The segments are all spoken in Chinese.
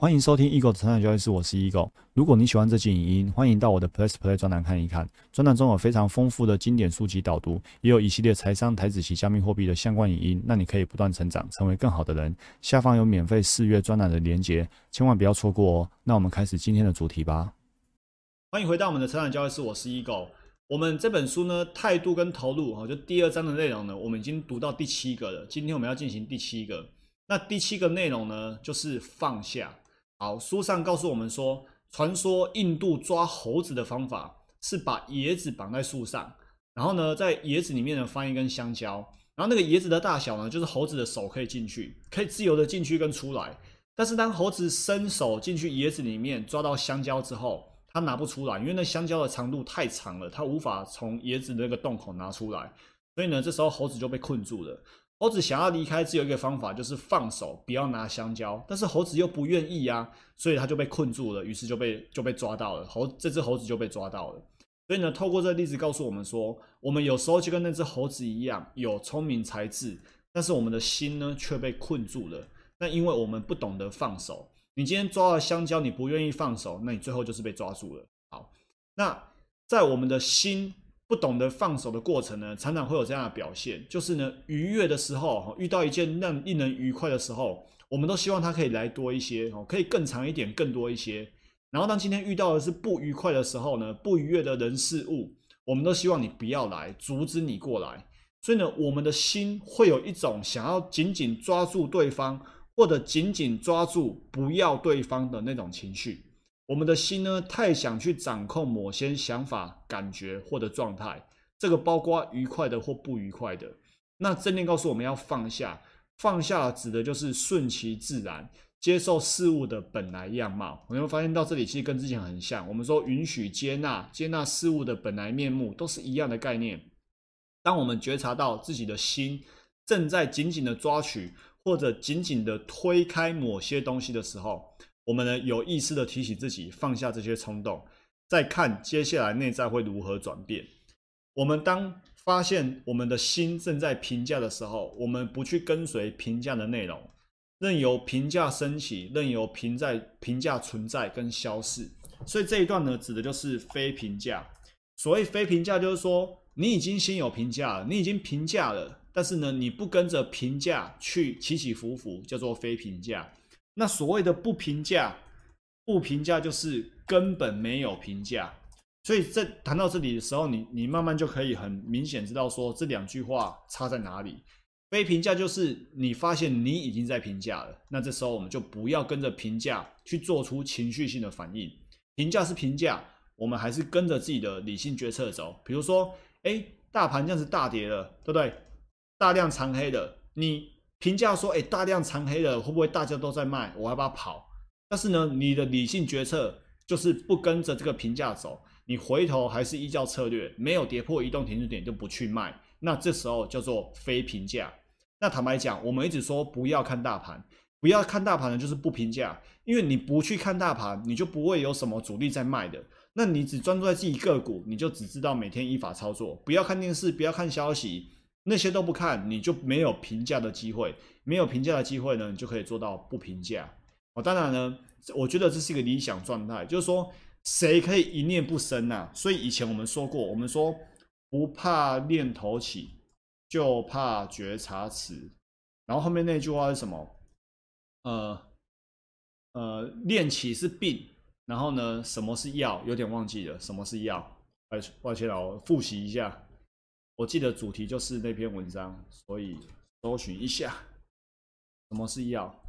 欢迎收听 Eagle 的成长交易室，我是 Eagle。如果你喜欢这期影音，欢迎到我的 Plus Play 专栏看一看。专栏中有非常丰富的经典书籍导读，也有一系列财商、台子及加密货币的相关影音，让你可以不断成长，成为更好的人。下方有免费试阅专栏的连结，千万不要错过哦。那我们开始今天的主题吧。欢迎回到我们的成长交易室，我是 Eagle。我们这本书呢，态度跟投入，哈，就第二章的内容呢，我们已经读到第七个了。今天我们要进行第七个。那第七个内容呢，就是放下。好，书上告诉我们说，传说印度抓猴子的方法是把椰子绑在树上，然后呢，在椰子里面呢放一根香蕉，然后那个椰子的大小呢，就是猴子的手可以进去，可以自由的进去跟出来。但是当猴子伸手进去椰子里面抓到香蕉之后，它拿不出来，因为那香蕉的长度太长了，它无法从椰子的那个洞口拿出来，所以呢，这时候猴子就被困住了。猴子想要离开，只有一个方法，就是放手，不要拿香蕉。但是猴子又不愿意呀，所以他就被困住了，于是就被就被抓到了。猴这只猴子就被抓到了。所以呢，透过这个例子告诉我们说，我们有时候就跟那只猴子一样，有聪明才智，但是我们的心呢却被困住了。那因为我们不懂得放手。你今天抓了香蕉，你不愿意放手，那你最后就是被抓住了。好，那在我们的心。不懂得放手的过程呢，常常会有这样的表现，就是呢，愉悦的时候，遇到一件让令人愉快的时候，我们都希望它可以来多一些，哦，可以更长一点，更多一些。然后当今天遇到的是不愉快的时候呢，不愉悦的人事物，我们都希望你不要来，阻止你过来。所以呢，我们的心会有一种想要紧紧抓住对方，或者紧紧抓住不要对方的那种情绪。我们的心呢，太想去掌控某些想法、感觉或者状态，这个包括愉快的或不愉快的。那正念告诉我们要放下，放下指的就是顺其自然，接受事物的本来样貌。我们会发现到这里其实跟之前很像，我们说允许、接纳、接纳事物的本来面目，都是一样的概念。当我们觉察到自己的心正在紧紧的抓取或者紧紧的推开某些东西的时候，我们呢有意识的提醒自己放下这些冲动，再看接下来内在会如何转变。我们当发现我们的心正在评价的时候，我们不去跟随评价的内容，任由评价升起，任由评在评价存在跟消逝。所以这一段呢，指的就是非评价。所谓非评价，就是说你已经先有评价了，你已经评价了，但是呢，你不跟着评价去起起伏伏，叫做非评价。那所谓的不评价，不评价就是根本没有评价。所以在谈到这里的时候，你你慢慢就可以很明显知道说这两句话差在哪里。非评价就是你发现你已经在评价了，那这时候我们就不要跟着评价去做出情绪性的反应。评价是评价，我们还是跟着自己的理性决策走。比如说，哎，大盘这样子大跌了，对不对？大量长黑的，你。评价说：“哎，大量长黑了，会不会大家都在卖？我要不要跑？”但是呢，你的理性决策就是不跟着这个评价走，你回头还是依照策略，没有跌破移动停止点就不去卖。那这时候叫做非评价。那坦白讲，我们一直说不要看大盘，不要看大盘的就是不评价，因为你不去看大盘，你就不会有什么主力在卖的。那你只专注在自己个股，你就只知道每天依法操作，不要看电视，不要看消息。那些都不看，你就没有评价的机会。没有评价的机会呢，你就可以做到不评价。哦，当然呢，我觉得这是一个理想状态，就是说谁可以一念不生呐？所以以前我们说过，我们说不怕念头起，就怕觉察迟。然后后面那句话是什么？呃呃，念起是病，然后呢，什么是药？有点忘记了，什么是药？哎，抱歉了，我复习一下。我记得主题就是那篇文章，所以搜寻一下，什么是药？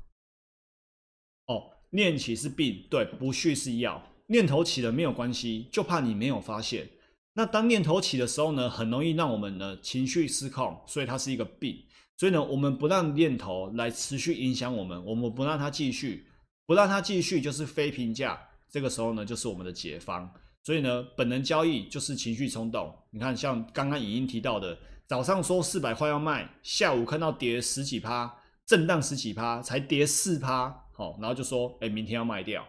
哦，念起是病，对，不续是药。念头起了没有关系，就怕你没有发现。那当念头起的时候呢，很容易让我们呢情绪失控，所以它是一个病。所以呢，我们不让念头来持续影响我们，我们不让它继续，不让它继续就是非评价。这个时候呢，就是我们的解方。所以呢，本能交易就是情绪冲动。你看，像刚刚影音提到的，早上说四百块要卖，下午看到跌十几趴，震荡十几趴，才跌四趴，好，然后就说，哎，明天要卖掉。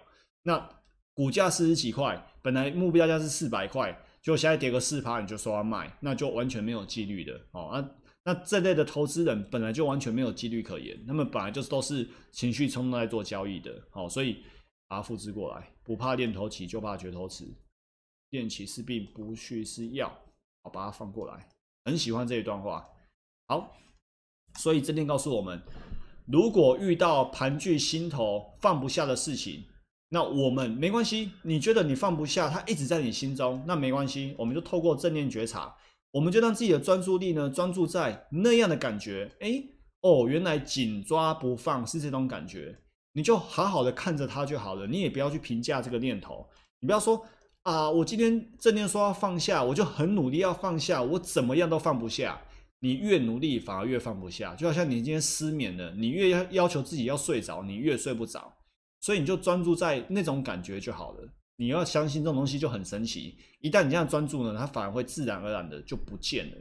那股价四十几块，本来目标价是四百块，就现在跌个四趴，你就说要卖，那就完全没有纪律的，哦。那那这类的投资人本来就完全没有纪律可言，他们本来就是都是情绪冲动在做交易的，好，所以把它复制过来，不怕练头起，就怕绝头迟。练起是病，不去是药。好，把它放过来，很喜欢这一段话。好，所以正念告诉我们，如果遇到盘踞心头放不下的事情，那我们没关系。你觉得你放不下，它一直在你心中，那没关系，我们就透过正念觉察。我们就让自己的专注力呢，专注在那样的感觉。哎，哦，原来紧抓不放是这种感觉。你就好好的看着它就好了。你也不要去评价这个念头。你不要说啊，我今天正念说要放下，我就很努力要放下，我怎么样都放不下。你越努力反而越放不下。就好像你今天失眠了，你越要要求自己要睡着，你越睡不着。所以你就专注在那种感觉就好了。你要相信这种东西就很神奇，一旦你这样专注呢，它反而会自然而然的就不见了。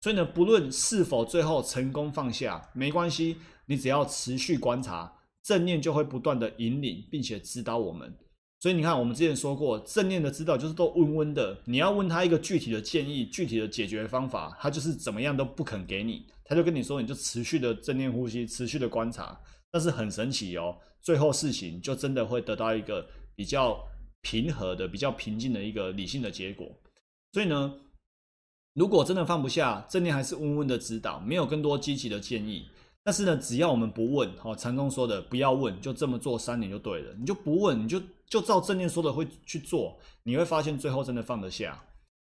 所以呢，不论是否最后成功放下，没关系，你只要持续观察，正念就会不断的引领并且指导我们。所以你看，我们之前说过，正念的指导就是都温温的，你要问他一个具体的建议、具体的解决方法，他就是怎么样都不肯给你，他就跟你说，你就持续的正念呼吸，持续的观察。但是很神奇哦，最后事情就真的会得到一个比较。平和的、比较平静的一个理性的结果。所以呢，如果真的放不下，正念还是温温的指导，没有更多积极的建议。但是呢，只要我们不问，好，禅宗说的不要问，就这么做三年就对了。你就不问，你就就照正念说的会去做，你会发现最后真的放得下。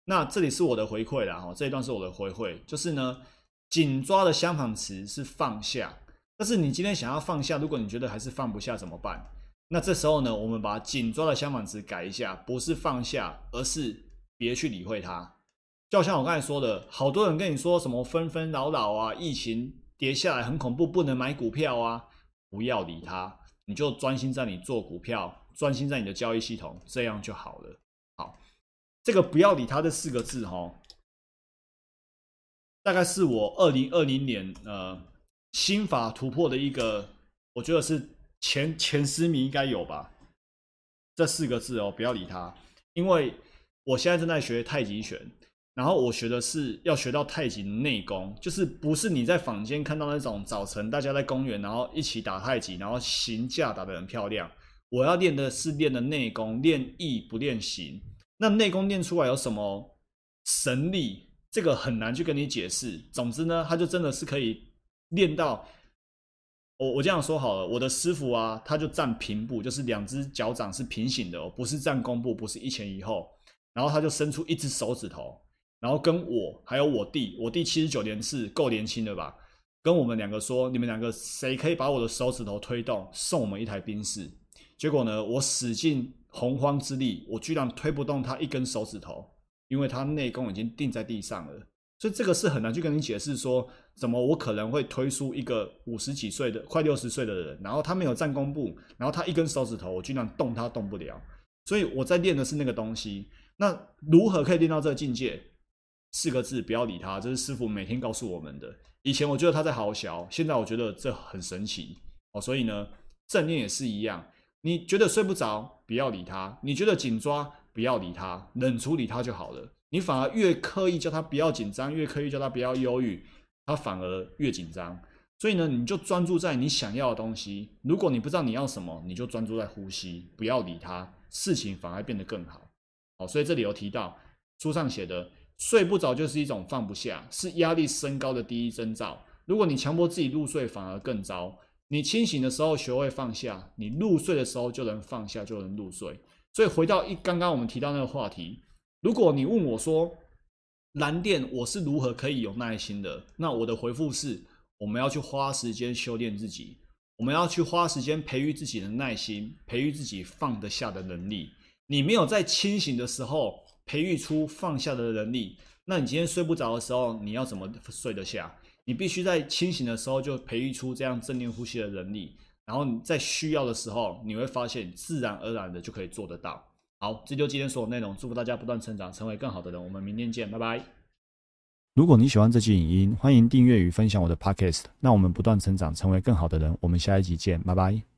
那这里是我的回馈啦，哈，这一段是我的回馈，就是呢，紧抓的相反词是放下。但是你今天想要放下，如果你觉得还是放不下，怎么办？那这时候呢，我们把紧抓的相反词改一下，不是放下，而是别去理会它。就像我刚才说的，好多人跟你说什么纷纷扰扰啊，疫情跌下来很恐怖，不能买股票啊，不要理他，你就专心在你做股票，专心在你的交易系统，这样就好了。好，这个不要理他这四个字哈，大概是我二零二零年呃心法突破的一个，我觉得是。前前十名应该有吧？这四个字哦，不要理他，因为我现在正在学太极拳，然后我学的是要学到太极内功，就是不是你在坊间看到那种早晨大家在公园然后一起打太极，然后形架打得很漂亮。我要练的是练的内功，练意不练形。那内功练出来有什么神力？这个很难去跟你解释。总之呢，他就真的是可以练到。我我这样说好了，我的师傅啊，他就站平步，就是两只脚掌是平行的哦，不是站弓步，不是一前一后，然后他就伸出一只手指头，然后跟我还有我弟，我弟七十九年是，够年轻的吧？跟我们两个说，你们两个谁可以把我的手指头推动，送我们一台宾士。结果呢，我使尽洪荒之力，我居然推不动他一根手指头，因为他内功已经定在地上了。所以这个是很难去跟你解释说，怎么我可能会推出一个五十几岁的、快六十岁的人，然后他没有站功步，然后他一根手指头，我居然动他动不了。所以我在练的是那个东西。那如何可以练到这个境界？四个字，不要理他。这是师傅每天告诉我们的。以前我觉得他在好小，现在我觉得这很神奇哦。所以呢，正念也是一样。你觉得睡不着，不要理他；你觉得紧抓，不要理他，冷处理他就好了。你反而越刻意叫他不要紧张，越刻意叫他不要忧郁，他反而越紧张。所以呢，你就专注在你想要的东西。如果你不知道你要什么，你就专注在呼吸，不要理他，事情反而变得更好。好，所以这里有提到书上写的，睡不着就是一种放不下，是压力升高的第一征兆。如果你强迫自己入睡，反而更糟。你清醒的时候学会放下，你入睡的时候就能放下，就能入睡。所以回到一刚刚我们提到那个话题。如果你问我说蓝电我是如何可以有耐心的，那我的回复是：我们要去花时间修炼自己，我们要去花时间培育自己的耐心，培育自己放得下的能力。你没有在清醒的时候培育出放下的能力，那你今天睡不着的时候，你要怎么睡得下？你必须在清醒的时候就培育出这样正念呼吸的能力，然后你在需要的时候，你会发现自然而然的就可以做得到。好，这就今天所有内容。祝福大家不断成长，成为更好的人。我们明天见，拜拜。如果你喜欢这期影音，欢迎订阅与分享我的 Podcast。那我们不断成长，成为更好的人。我们下一集见，拜拜。